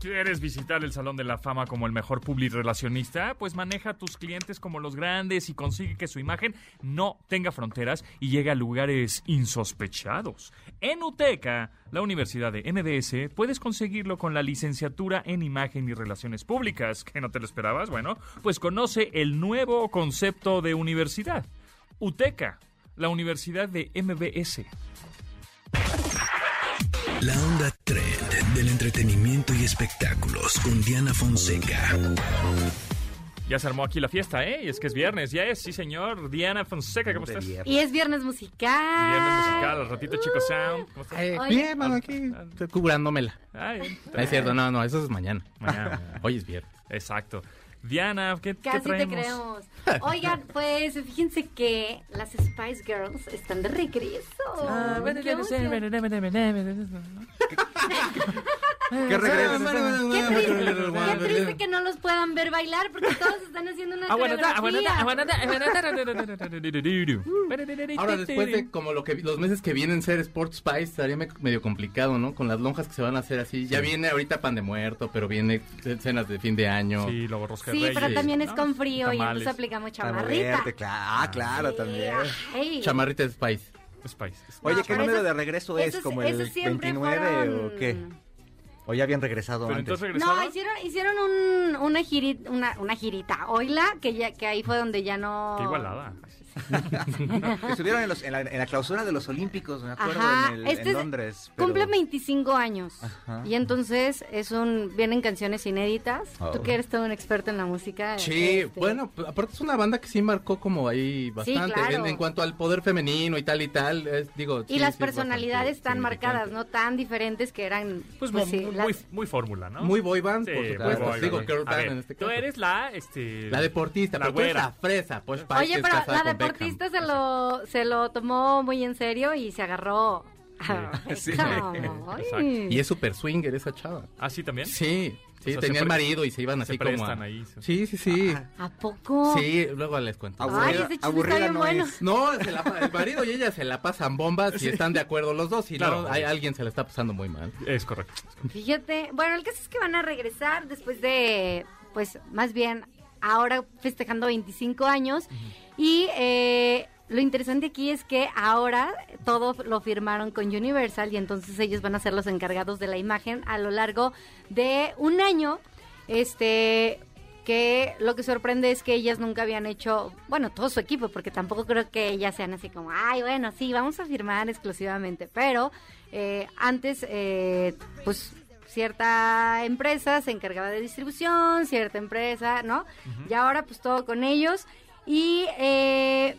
¿quieres visitar el Salón de la Fama como el mejor public relacionista? Pues maneja a tus clientes como los grandes y consigue que su imagen no tenga fronteras y llegue a lugares insospechados. En UTECA, la Universidad de MBS, puedes conseguirlo con la licenciatura en Imagen y Relaciones Públicas. ¿Que no te lo esperabas? Bueno, pues conoce el nuevo concepto de universidad. UTECA, la Universidad de MBS. La onda trend del entretenimiento y espectáculos con Diana Fonseca. Ya se armó aquí la fiesta, ¿eh? Y es que es viernes, ya es, sí señor. Diana Fonseca, ¿cómo estás? Viernes Y es viernes musical. musical, al ratito Chico Sound. ¿Cómo estás? Eh, bien, mano, aquí estoy cubrándomela. Ay, bien. No es cierto, no, no, eso es mañana. Mañana. Hoy es viernes. Exacto. Diana, ¿qué, qué Casi te traemos? creemos. Oigan, pues fíjense que las Spice Girls están de regreso. Ah, ¡Qué ¿Qué regreso? Qué triste, qué triste que no los puedan ver bailar porque todos están haciendo una coreografía. Ahora, después de como lo que los meses que vienen ser Sports Spice, estaría me- medio complicado, ¿no? Con las lonjas que se van a hacer así. Ya viene ahorita pan de muerto, pero viene cenas de fin de año. Sí, de Sí, pero también es con frío y entonces aplicamos chamarrita. Ah, claro, también. Chamarrita de Spice. Spice. Oye, ¿qué número de regreso es? ¿Como el esos siempre 29 fueron- o qué? ¿O ya habían regresado Pero antes? No, hicieron, hicieron un, una, girita, una, una girita. Oila, que, ya, que ahí fue donde ya no... Qué igualada. Estuvieron en, los- en la, en la clausura de los Olímpicos, me acuerdo, Ajá, en, el- este en es- Londres. pero- Cumple 25 años. Ajá. Y entonces es un vienen canciones inéditas. Oh. Tú que eres todo un experto en la música. Sí, este, bueno, pues, aparte es una banda que sí marcó como ahí bastante. claro. en, en cuanto al poder femenino y tal y tal, es, digo. Y sí, las sí personalidades tan marcadas. ¿no? Tan diferentes que eran... Pues, pues, muy, las- muy, muy fórmula, ¿no? Muy boy band, Sí, por supuesto. boy digo, band. girl A band ver, en este Tú eres la, este... La deportista, la güera. la fresa, pues Oye, que pero casada la. Deportista se lo, se lo tomó muy en serio y se agarró... Sí. Y es súper swinger esa chava. ¿Ah, sí también? Sí, sí, O sea, tenía el marido y se iban se así como a... ahí. Sí, sí, sí. ¿A poco? Sí, luego les cuento. Ay, Aburrida, ese chisme aburrida está bien no bueno. es. No, se la el marido y ella se la pasan bombas y están de acuerdo los dos. Y Claro. no, hay alguien se la está pasando muy mal. Es correcto. Fíjate, bueno, el caso es que van a regresar después de, pues, más bien, ahora festejando 25 años. Y eh, lo interesante aquí es que ahora todo lo firmaron con Universal y entonces ellos van a ser los encargados de la imagen a lo largo de un año. Este que lo que sorprende es que ellas nunca habían hecho, bueno, todo su equipo, porque tampoco creo que ellas sean así como, ay, bueno, sí, vamos a firmar exclusivamente, pero eh, antes, eh, pues cierta empresa se encargaba de distribución, cierta empresa, ¿no? Y ahora pues todo con ellos. Y eh,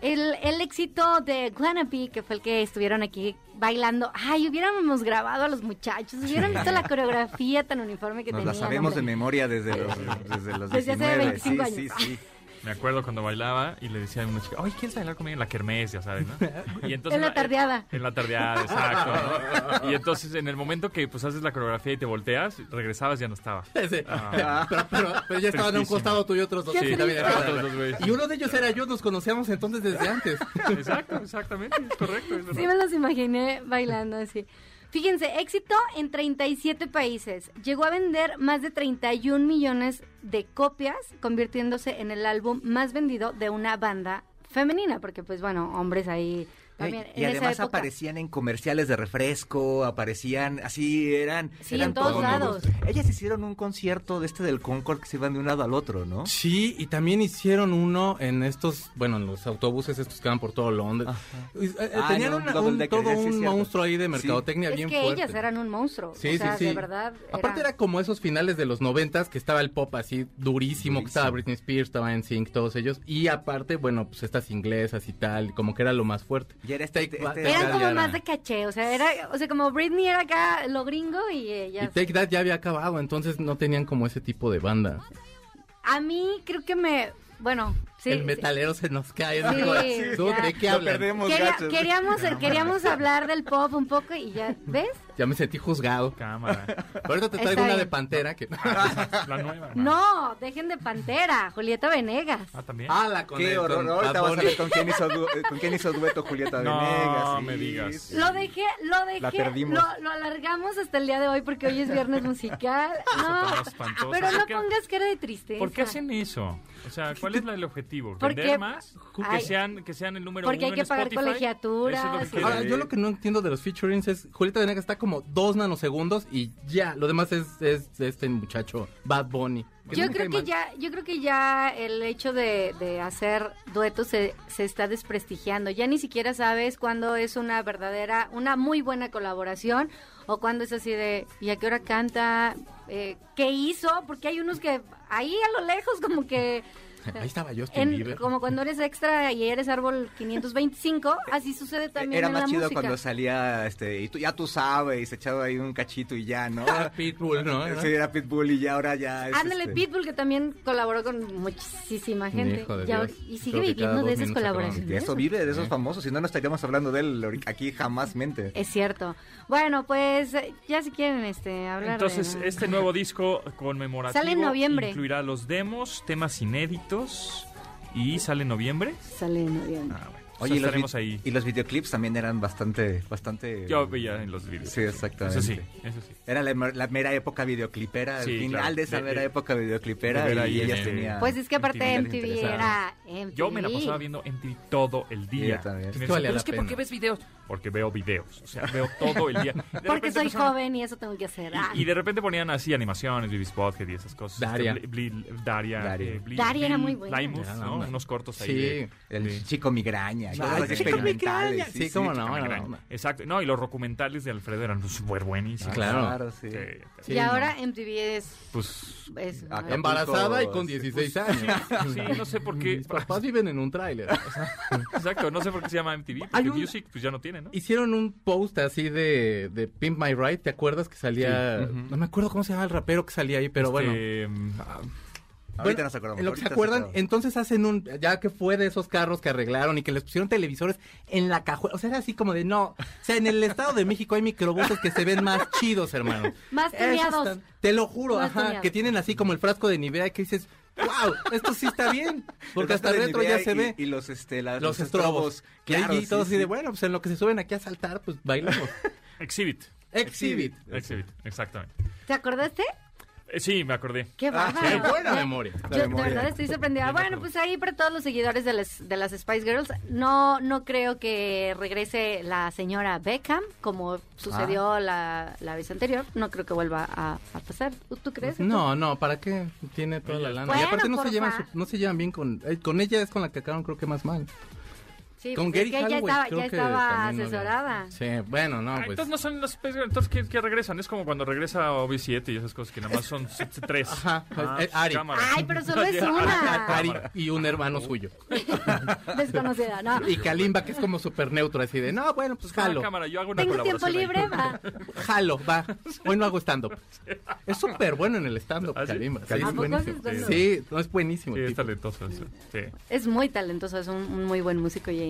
el, el éxito de Guanaby, que fue el que estuvieron aquí bailando, ay, hubiéramos grabado a los muchachos, hubieran visto la coreografía tan uniforme que Nos tenían. la sabemos de memoria desde los, desde los Desde hace 19. 25 sí, años. sí, sí. Me acuerdo cuando bailaba y le decía a una chica, oye, ¿quieres bailar conmigo en la kermés? Ya sabes, ¿no? Y entonces, En la tardeada. En la tardeada, exacto. ¿no? Y entonces, en el momento que pues haces la coreografía y te volteas, regresabas ya no estaba. Ese- Ah. pero, pero- pero ya estaban a un costado tú y otros dos. Sí, también. Y uno de ellos era yo, nos conocíamos entonces desde antes. Exacto, exactamente, es correcto. es Sí me los imaginé bailando así. Fíjense, éxito en 37 países. Llegó a vender más de 31 millones de copias, convirtiéndose en el álbum más vendido de una banda femenina, porque pues bueno, hombres ahí también. y además aparecían en comerciales de refresco, aparecían, así eran. Sí, eran en todos lados. Ellas hicieron un concierto de este del Concord que se iban de un lado al otro, ¿no? Sí, y también hicieron uno en estos, bueno, en los autobuses estos que van por todo Londres. Eh, eh, Ah, tenían no, una- double un- decker, todo sí, es un monstruo ahí de mercadotecnia Es bien que fuerte. ellas eran un monstruo. Sí, o sea, sí, sí. de verdad. Aparte era como esos finales de los noventas que estaba el pop así durísimo, que estaba Britney Spears, estaba en Sync, todos ellos. Y aparte, bueno, pues estas inglesas y tal, como que era lo más fuerte. Y era este, Take este- este- Eran como era- más de caché, o sea, era, o sea, como Britney era acá lo gringo y Y ella. Take That ya había acabado, entonces no tenían como ese tipo de banda. A mí creo que me, bueno, sí. el sí. metalero se nos cae. Sí, digo, sí, ¿tú ya. ¿De qué Lo hablan? perdemos, Quería- gachos. queríamos, queríamos hablar del pop un poco y ya, ¿ves? Ya me sentí juzgado. Cámara. Ahorita te Está traigo una de. Pantera que... La nueva. No, dejen de Pantera, Julieta Venegas. Ah, también. Ah, la con Qué el- horror. con Ahorita vas a ver con quién hizo, eh, con quién hizo dueto Julieta No Venegas. sí, me digas. sí. Lo dejé, lo dejé, La perdimos. Lo, lo alargamos hasta el día de hoy porque hoy es viernes musical. No, pero no ¿Por qué- pongas cara de tristeza. ¿Por qué hacen eso? O sea, ¿cuál es la- el objetivo? Porque- ¿Vender más? Que Ay. sean, que sean el número Porque uno hay que en pagar Spotify? colegiaturas es que. Ahora, yo lo que no entiendo de los featurings es Julieta Venegas está como dos nanosegundos y ya, lo demás es, es este muchacho Bad Bunny. Yo creo que ya, yo creo que ya el hecho de, de hacer duetos se, se está desprestigiando. Ya ni siquiera sabes cuándo es una verdadera, una muy buena colaboración o cuándo es así de, ¿y a qué hora canta? Eh, ¿Qué hizo? Porque hay unos que ahí a lo lejos como que... Ahí estaba Justin en- Bieber. como cuando eres extra y eres árbol 525, así sucede también Era en la más chido música. cuando salía, este, y tú, ya tú sabes, echaba ahí un cachito y ya, ¿no? Ah, Pitbull, ¿no? Sí, era Pitbull y ya ahora ya es, Ándale, este, Pitbull, que también colaboró con muchísima gente. Hijo de Ya- Dios. y sigue viviendo de esas colaboraciones. De eso vive, de esos famosos, si no, no estaríamos hablando de él aquí jamás mente. Es cierto. Bueno, pues eh, ya si quieren este, hablar Entonces, de... este nuevo disco conmemorativo Sale en noviembre. incluirá los demos, temas inéditos y sale en noviembre. Sale en noviembre. Ah, bueno. Oye, Oye, y los, estaremos vi- ahí. y los videoclips también eran bastante, bastante... Yo veía en los videos. Sí, exactamente. Eso sí, eso sí. Era la, la mera época videoclipera, Sí, el final claro. de esa De- mera de- época videoclipera de y ellas tenían... Pues es que aparte MTV MTV era MTV. Yo me la pasaba viendo MTV todo el día. Yo también. Y valía "Pero es que ¿por pena". qué ves videos? Porque veo videos. O sea, veo todo el día. De Porque soy empezaron- joven y eso tengo que hacer. Y, y de repente ponían así animaciones, Vivi Spotted y esas cosas. Daria. Este, Bli- Bli- Daria. Daria. eh, Bli- Daria era muy buena. Plymouth, ¿no? Unos cortos ahí. Sí. de- El de- chico migraña, Ay, experimentales. migraña. Sí, cómo no. Exacto. No, y los documentales de Alfredo eran súper buenísimos. claro. sí. Sí, Sí, y no. ahora MTV es... Pues es Embarazada y con 16 años. sí, no sé por qué. Mis papás viven en un tráiler. Exacto, no sé por qué se llama MTV. Hay Porque un- Music pues ya no tiene, ¿no? Hicieron un post así de, de Pimp My Ride, ¿te acuerdas que salía? Sí. No me acuerdo cómo se llama el rapero que salía ahí, pero bueno. Este, mm, ah, Ahorita Bueno, nos acordamos. En lo que se acuerdan, entonces hacen un, ya que fue de esos carros que arreglaron y que les pusieron televisores en la cajuela, o sea, era así como de no, o sea, en el Estado de México hay microbuses que se ven más chidos, hermano. Más tuneados. te lo juro, Más ajá, tuneados. que tienen así como el frasco de Nivea y que dices, wow, esto sí está bien, porque hasta de retro ya se y- ve. Y, los, este, las- los estrobos. Y ahí Claro, todos sí, así de, sí. bueno, pues en lo que se suben aquí a saltar, pues bailamos. Exhibit. Exhibit. Exhibit, exactamente. ¿Te acordaste? Eh, sí, me acordé. Qué Ah. Qué buena memoria. La Yo de verdad estoy sorprendida. Bueno, pues ahí para todos los seguidores de las, de las Spice Girls, no, no creo que regrese la señora Beckham, como sucedió Ah. la, la vez anterior. No creo que vuelva a, a pasar. ¿Tú, tú crees? No, no, ¿para qué? Tiene toda la lana. y aparte no se, llevan, su- no se llevan bien con... eh, con ella es con la que acabaron creo que más mal. Sí, con pues Gary es que ya estaba, ya que no asesorada. Sí, bueno, no, Ah, pues... entonces no son los entonces ¿qué, qué regresan? Es como cuando regresa OV7 y esas cosas que nada más son tres. Ajá, Ah, eh, Ari. cámara. Ay, pero solo es una. Ari y un hermano suyo. Desconocida, ¿no? Y Kalimba, que es como súper neutro, así de, no, bueno, pues Ah, jalo. cámara, yo hago una Tengo tiempo libre, va. Jalo, va. Hoy no hago stand-up. Es súper bueno en el stand-up, ¿Ah, sí? Kalimba. Sí, ¿A es buenísimo. Sí, no, es buenísimo. Sí, es talentoso. Sí. Es muy talentoso, es un, un muy buen músico y,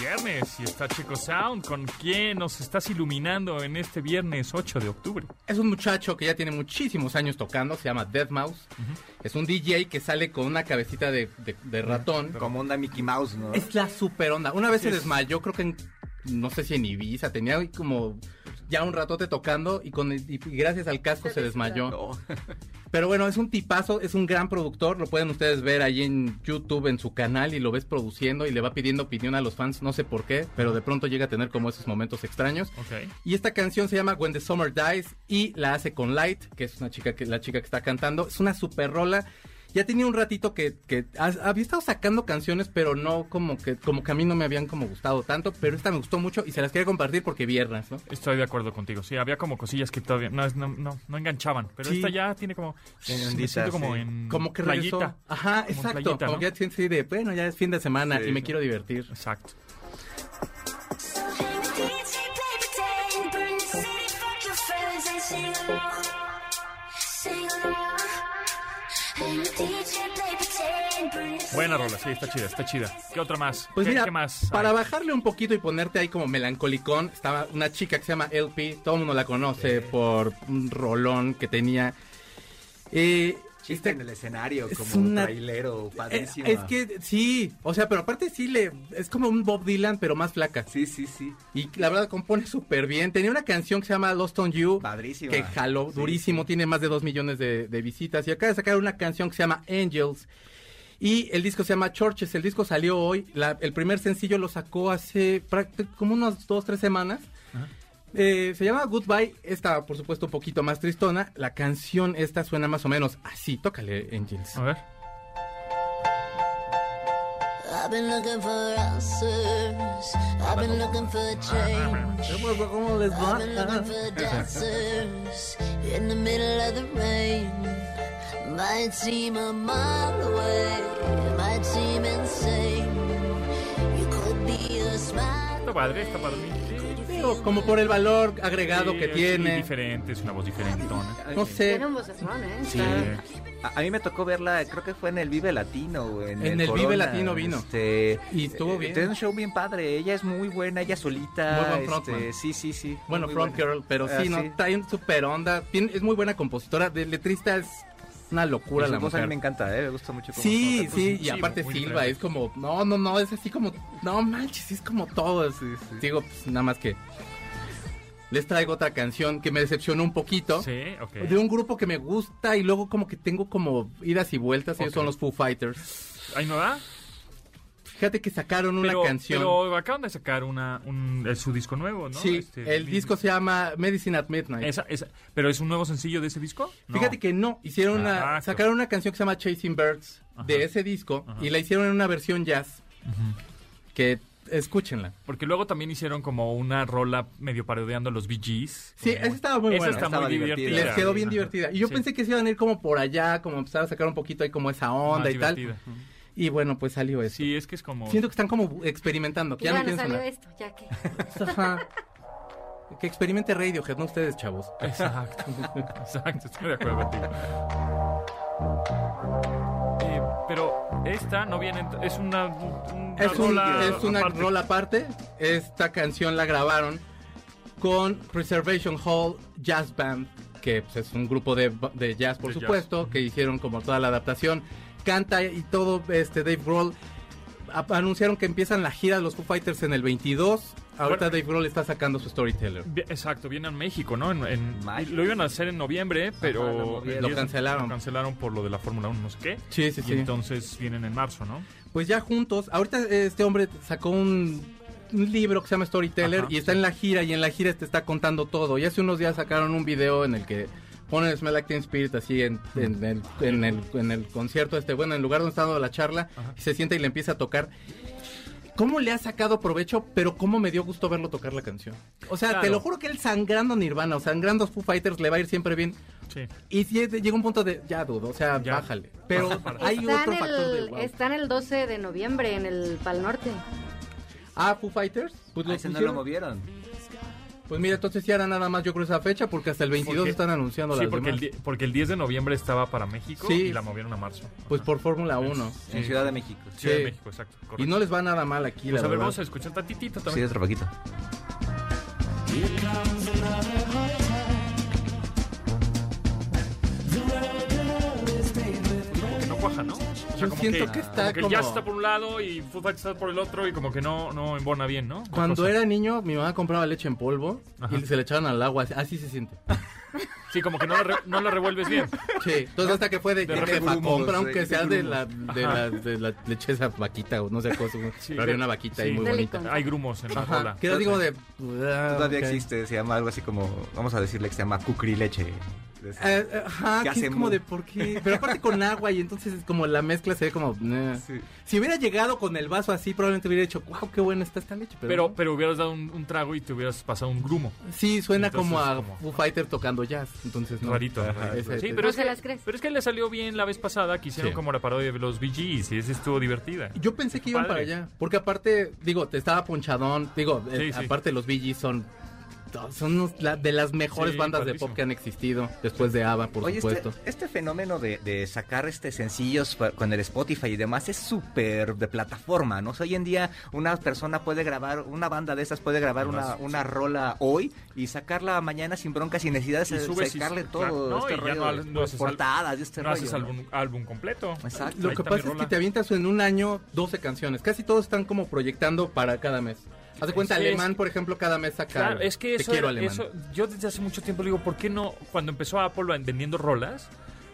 Viernes y está Chico Sound. ¿Con quién nos estás iluminando en este viernes 8 de octubre? Es un muchacho que ya tiene muchísimos años tocando, se llama Dead Mouse. Es un DJ que sale con una cabecita de, de- de ratón. Como onda Mickey Mouse, ¿no? Es la super onda. Una vez se desmayó, creo que en, no sé si en Ibiza, tenía ahí como ya un ratote tocando y, con, y gracias al casco se desmayó. Pero bueno, es un tipazo, es un gran productor, lo pueden ustedes ver ahí en YouTube, en su canal, y lo ves produciendo y le va pidiendo opinión a los fans, no sé por qué, pero de pronto llega a tener como esos momentos extraños. Ok. Y esta canción se llama When the Summer Dies y la hace con Light, que es una chica que la chica que está cantando. Es una super rola. Ya tenía un ratito que, que ha- había estado sacando canciones, pero no como que como que a mí no me habían como gustado tanto, pero esta me gustó mucho y se las quería compartir porque viernes, ¿no? Estoy de acuerdo contigo. Sí, había como cosillas que todavía no, no, no, no enganchaban. Pero Sí. esta ya tiene como. Ondita, siento como sí. en. Como que regresó. playita. Ajá, Como exacto. playita, como ¿no? que ya de, bueno, ya es fin de semana Sí. y me quiero divertir. Exacto. Buena rola, sí, está chida, está chida. ¿Qué otra más? Pues ¿Qué, mira, qué más? para bajarle un poquito y ponerte ahí como melancolicón, estaba una chica que se llama LP, todo el mundo la conoce por un rolón que tenía. Eh, Chiste este- en el escenario, es como una- trailero, eh, padrísimo. es que sí, o sea, pero aparte sí le es como un Bob Dylan, pero más flaca. Sí, sí, sí. Y la verdad compone súper bien. Tenía una canción que se llama Lost on You. Padrísima. Que jaló Sí, durísimo, tiene más de dos millones de, de visitas. Y acaba de sacar una canción que se llama Angels. Y el disco se llama Churches. El disco salió hoy. La- el primer sencillo lo sacó hace como unas dos, tres semanas. Eh, se llama Goodbye. Esta, por supuesto, un poquito más tristona. La canción esta suena más o menos así. Tócale, Angels. A ver. I've been looking for answers. I've been looking for change. ¿Cómo les I've been looking for dancers in the middle of the rain. Might seem a mile away, might seem insane. You could be a smile. Está padre, está padre. Como por el valor agregado Sí, que tiene. diferente, es una voz diferentona. No sé. Tiene un vocesón, ¿eh? Sí. Está- A, a mí me tocó verla, creo que fue en el Vive Latino. En, En el Corona, Vive Latino vino. Este, Y estuvo bien. Tiene un show bien padre. Ella es muy buena, ella solita. Muy buen este, sí, sí, sí. Bueno, buena. Girl, pero Ah, sí, no, trae un super onda. Tiene- es muy buena compositora. De letrista es una locura la voz a mí mujer. me encanta, ¿eh? me gusta mucho. cómo Sí, sí, y aparte Silva es como, no, no, no, es así como, no manches, es como todo. sí, sí. Digo, pues nada más que les traigo otra canción que me decepcionó un poquito. Sí, ok. De un grupo que me gusta y luego como que tengo como idas y vueltas, ellos son los Foo Fighters. ¿Ahí no da? Fíjate que sacaron una Pero, canción. pero acaban de sacar una, un, eh, su disco nuevo, ¿no? sí, Este, el mi- disco se llama Medicine at Midnight. Esa, esa, ¿Pero es un nuevo sencillo de ese disco? No. Fíjate que no, hicieron una, sacaron una canción que se llama Chasing Birds Ajá. de ese disco Ajá. y la hicieron en una versión jazz. Que escúchenla. Porque luego también hicieron como una rola medio parodiando a los Bee Gees. Sí, Como- esa estaba muy Esa buena. está Estaba muy divertida. divertida. Les quedó bien Ajá. divertida. Y yo Sí. pensé que se iban a ir como por allá, como empezar a sacar un poquito ahí como esa onda Más y tal. divertida. Y bueno, pues salió eso. Sí, es que es como... Siento que están como experimentando, que ya no bueno, salió esto, ya que. Que experimente Radiohead, no ustedes, chavos. Exacto, exacto, estoy de acuerdo contigo. Eh, pero esta no viene, en- es una, una Es, un- rola es una aparte. rola aparte. Esta canción la grabaron con Preservation Hall Jazz Band, que pues, es un grupo de, de jazz, por De jazz. supuesto, que hicieron como toda la adaptación. Canta y todo este Dave Grohl. A- anunciaron que empiezan la gira de los Foo Fighters en el 22. Ahorita Bueno. Dave Grohl está sacando su Storyteller. Exacto, viene a México, ¿no? En, en- Mayo. lo iban a hacer en noviembre, pero lo cancelaron. Lo cancelaron por lo de la Fórmula 1, no sé qué. Sí, sí, Y sí. entonces vienen en marzo, ¿no? Pues ya juntos, ahorita este hombre sacó un, un libro que se llama Storyteller Ajá, y está en la gira y en la gira te está contando todo. Y hace unos días sacaron un video en el que ponen Smell Like Teen Spirit así en, en el, en, el, en el concierto este, bueno, en el lugar donde está dando la charla, y se sienta y le empieza a tocar. ¿Cómo le ha sacado provecho? Pero cómo me dio gusto verlo tocar la canción. O sea, te lo juro que él sangrando Nirvana o sangrando Foo Fighters le va a ir siempre bien. Sí. Y si llega un punto de, ya dudo, o sea, Ya. bájale. Pero hay está, otro en factor de el, wow. está en el 12 de noviembre en el Pal Norte. Ah, Foo Fighters. Pues Ah, ese no lo movieron. Pues mira, entonces ya era nada más yo creo esa fecha porque hasta el 22 Porque- están anunciando Sí, las porque el, demás. di- porque el 10 de noviembre estaba para México Sí. y la movieron a marzo. Pues por Fórmula 1. En Ciudad de México. Ciudad de Sí. México, exacto. Y no les va nada mal aquí, Pues la a ver, verdad. vamos a escuchar tantitito Sí, también. otro poquito. No cuaja, ¿no? O sea, Yo como siento que está como que el jazz está por un lado y Foo Fighters está por el otro y como que no, no embona bien, ¿no? Cuando Cosa. era niño, mi mamá compraba leche en polvo Ajá. y se le echaban al agua. así- se siente. Sí, como que no la, re- no la revuelves bien. Sí, entonces hasta que fue de, De grumos, compra aunque de sea de la, de, la, de la leche esa vaquita o no sé cosa. Sí, pero había una vaquita ahí sí. muy Dale bonita. Hay grumos en la Ajá, rola. que digo de... ah, Todavía ok. existe, se llama algo así como, vamos a decirle que se llama cucrileche. Eh, eh, ajá, Que que hace es como de por qué. Pero aparte con agua y entonces es como la mezcla se ve como. Sí. Si hubiera llegado con el vaso así, probablemente hubiera dicho, wow, qué buena está esta leche. Pero, Pero, no. pero hubieras dado un, un trago y te hubieras pasado un grumo. sí, suena Entonces, como a como- Foo Fighter tocando jazz. Entonces, no. Rarito. Ajá, ese- Sí, No pero, es se que, las crees. pero es que le salió bien la vez pasada que hicieron Sí. como la parodia de los Gees y esa estuvo divertida. Yo pensé que iban para allá. Porque aparte, digo, te estaba ponchadón. Digo, eh, Sí, aparte los Gees son. Son unos- la- de las mejores Sí, bandas de pop que han existido después de ABBA, por Oye, supuesto. este, este fenómeno de, de sacar este sencillos con el Spotify y demás es súper de plataforma, ¿no? O sea, hoy en día una persona puede grabar, una banda de esas puede grabar una, una rola hoy y sacarla mañana sin bronca, sin necesidad de Y subes y- sacarle claro, todo no, este y ya rollo no no haces portadas este no rollo. haces álbum, álbum completo. Exacto. Lo que pasa es que te avientas en un año 12 canciones. Casi todos están como proyectando para cada mes. Haz de cuenta, Es- Alemán, por ejemplo, cada mes saca. Claro, es que eso, quiero, eso- yo desde hace mucho tiempo digo, ¿por qué no? Cuando empezó Apple vendiendo rolas,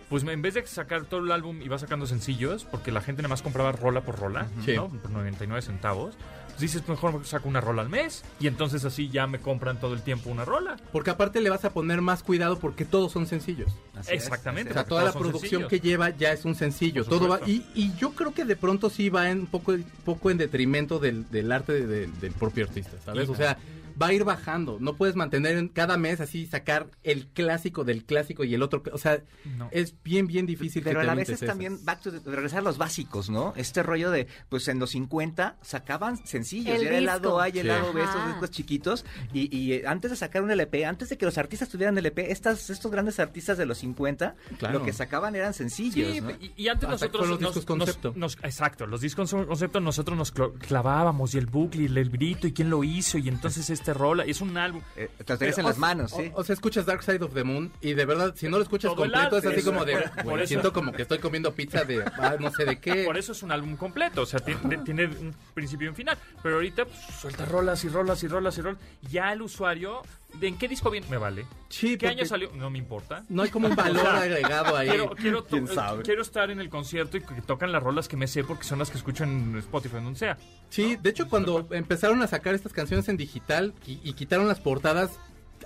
pues en vez de sacar todo el álbum iba sacando sencillos, porque la gente nada más compraba rola por rola. ¿no? Por 99 centavos. Pues dices, mejor saco una rola al mes y entonces así ya me compran todo el tiempo una rola. Porque aparte le vas a poner más cuidado porque todos son sencillos. Así es, Exactamente. O sea, toda la producción sencillos. que lleva ya es un sencillo. Todo va, y, y yo creo que de pronto sí va en un poco, poco en detrimento del, del arte de- de- del propio artista, ¿sabes? O sea, va a ir bajando. No puedes mantener en- cada mes así sacar el clásico del clásico y el otro. O sea, No. es bien, bien difícil Pero que a la vez es también back to the- regresar a los básicos, ¿no? Este rollo de, pues en los 50 sacaban sencillos, El era el lado A y el Sí. lado B, estos discos chiquitos, y, y, eh, antes de sacar un LP, antes de que los artistas tuvieran LP, estas, estos grandes artistas de los 50, Claro. lo que sacaban eran sencillos, Sí, ¿no? y, y antes Hasta nosotros los nos- discos nos- concepto. nos- exacto, los discos con- concepto nosotros nos clo- clavábamos y el bucle y el grito y quién lo hizo y entonces este rola, es un álbum. Eh, te lo tenías en O- las manos, sí. O, o sea, escuchas Dark Side of the Moon y de verdad, si no lo escuchas Todo completo, es así como de. por- por güey, eso- siento como que estoy comiendo pizza de. ah, no sé de qué. Por eso es un álbum completo, o sea, tiene, tiene un principio y un final. Pero ahorita pues, suelta rolas y rolas y rolas y rolas. Ya el usuario, ¿de en qué disco viene? Me vale. Sí, ¿Qué porque año salió? No me importa. No hay como un valor agregado ahí. Quiero, quiero, to- ¿Quién sabe? quiero estar en el concierto y que tocan las rolas que me sé porque son las que escucho en Spotify, donde sea. Sí, de hecho, cuando empezaron a sacar estas canciones en digital y, y quitaron las portadas,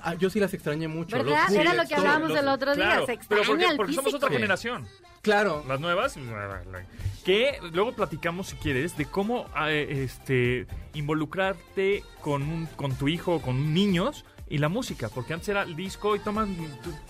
ah, yo sí las extrañé mucho. ¿Verdad? Los Era lo que hablábamos Los- el otro día, claro, se pero extraña porque, el porque somos otra generación. Claro. Las nuevas, que luego platicamos si quieres de cómo eh, este involucrarte con un, con tu hijo o con niños y la música, porque antes era el disco y toma,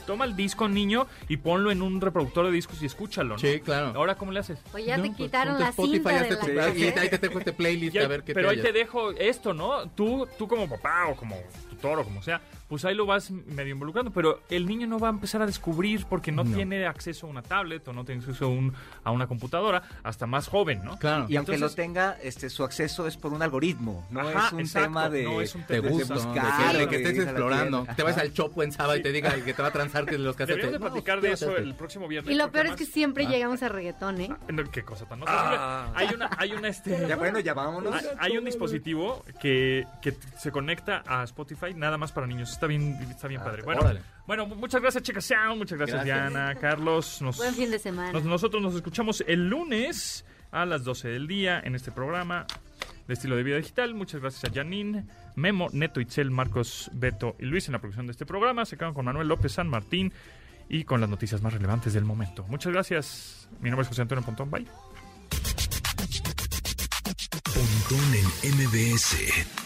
toma el disco niño y ponlo en un reproductor de discos y escúchalo. ¿no? Sí, claro. Ahora cómo le haces? Pues ya No, te pues, quitaron ponte la Spotify, cinta de hazte la tu- cassette. y ahí te tengo este playlist a ver qué pero te ahí te dejo esto, ¿no? Tú, tú como papá o como tutor o como sea, pues ahí lo vas medio involucrando, pero el niño no va a empezar a descubrir porque no, No. tiene acceso a una tablet o no tiene acceso a, un- a una computadora hasta más joven, ¿no? Claro. Y aunque Entonces- lo tenga, este, su acceso es por un algoritmo, no Ajá, es un exacto, tema de... no es un Te tema gusta, de de buscar, que, de de que estés explorando. tienda. Te vas al Chopo en sábado y te diga que te va a transar que los casetes. Deberíamos de No, platicar de eso el próximo viernes. Y lo peor es que siempre llegamos a reggaetón, ¿eh? No, qué cosa tan Ah. Hay una, hay una este. Ya bueno, ya vámonos. hay, hay un dispositivo que, que se conecta a Spotify nada más para niños. Está bien, está bien padre. Bueno, órale. bueno, muchas gracias, Chica Sound. Muchas gracias, Gracias. Diana, Carlos. Nos, Buen fin de semana. nos- nosotros nos escuchamos el lunes a las 12 del día en este programa de estilo de vida digital. Muchas gracias a Janine, Memo, Neto, Itzel, Marcos, Beto y Luis en la producción de este programa. Se quedan con Manuel López San Martín y con las noticias más relevantes del momento. Muchas gracias. Mi nombre es José Antonio Pontón. Bye. Pontón en MBS.